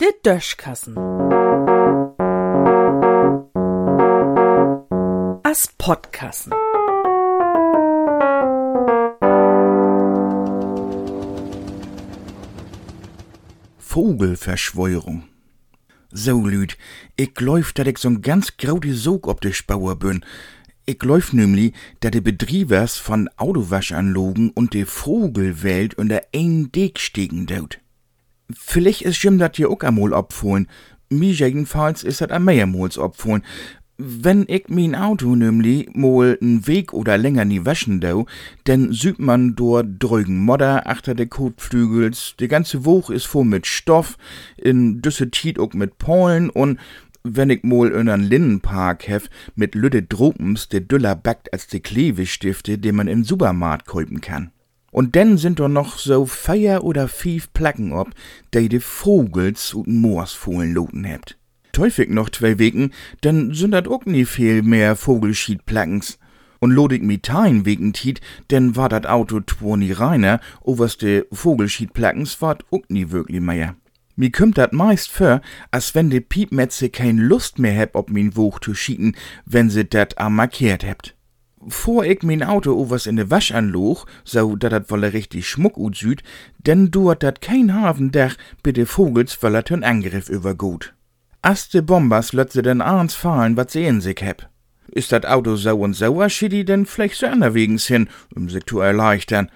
Der Döschkassen. As Podkassen. Vogelverschwörung. So, Lüd, ich läuf, dat ich so'n ganz graute Sog ob de Spauer bin. Ich läuf nämlich, dat de Betriebers von Autowaschanlogen und de Vogelwelt unter ein Deck stegen daut. Vielleicht ist Jim dat hier auch einmal abfohlen. Mir jedenfalls ist dat am mehrmals abfohlen, wenn ich mein Auto nämlich mal n Weg oder länger nie waschen dau, denn sieht man dort drügen Modder achter de Kotflügels, de ganze Woche is voll mit Stoff, in düsse Tiet auch mit Pollen und wenn ich mal in einen Linnenpark hef mit lüde Dropens, de düller backt als de Klebestifte, die man im Supermarkt kaufen kann. Und dann sind doch noch so feier oder fief Placken ob, die de Vogels und Moorsfohlen loten hebt teufig noch zwei Wegen, denn sind dat ook nie viel mehr Vogelschiedplackens. Und lodig mi tein wegen Tiet, denn war dat Auto twoni reiner, oberste Vogelschiedplackens wart ook nie wirklich mehr. Mi kümmt dat meist für, als wenn de Piepmetze kein Lust mehr heb, ob min Woch zu schieten, wenn se dat am markiert hebt. Vor ich min Auto overs in de Wasch anloch, so dat dat wolle richtig Schmuck ut süd, denn duert dat kein Hafendach, bitte Vogels wolle tön Angriff übergut. Aste Bombers lötze den Arns fallen, wat sehen sich heb. Ist dat Auto so und so, schiedi denn vielleicht so anderwegens hin, um sich zu erleichtern.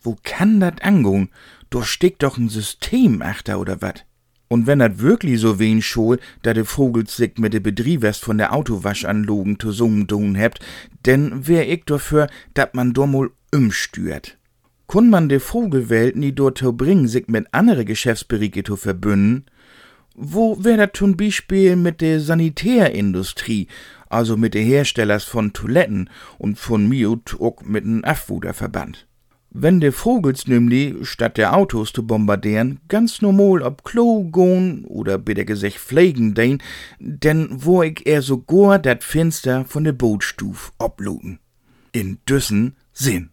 Wo kann dat angehen? Da steckt doch ein System achter oder wat? Und wenn dat wirklich so wen schol, da de Vogels sich mit de Betriebers von der Autowaschanlogen zusammentun hebt, denn wär ich dafür, dat man do mal umstürt. Kun man de Vogelwelt nie dort bringen, sich mit andere Geschäftsberichte zu verbünden, wo wär dat zum Beispiel mit der Sanitärindustrie, also mit de Herstellers von Toiletten und von Miut auch mit n Afwuderverband? Wenn de Vogels nämlich, statt der Autos zu bombardieren, ganz normal ob Klo gehen oder bitte gesagt pflegen den, denn wo ich eher sogar dat Fenster von de Bootstuf obluten. In düssen Sinn.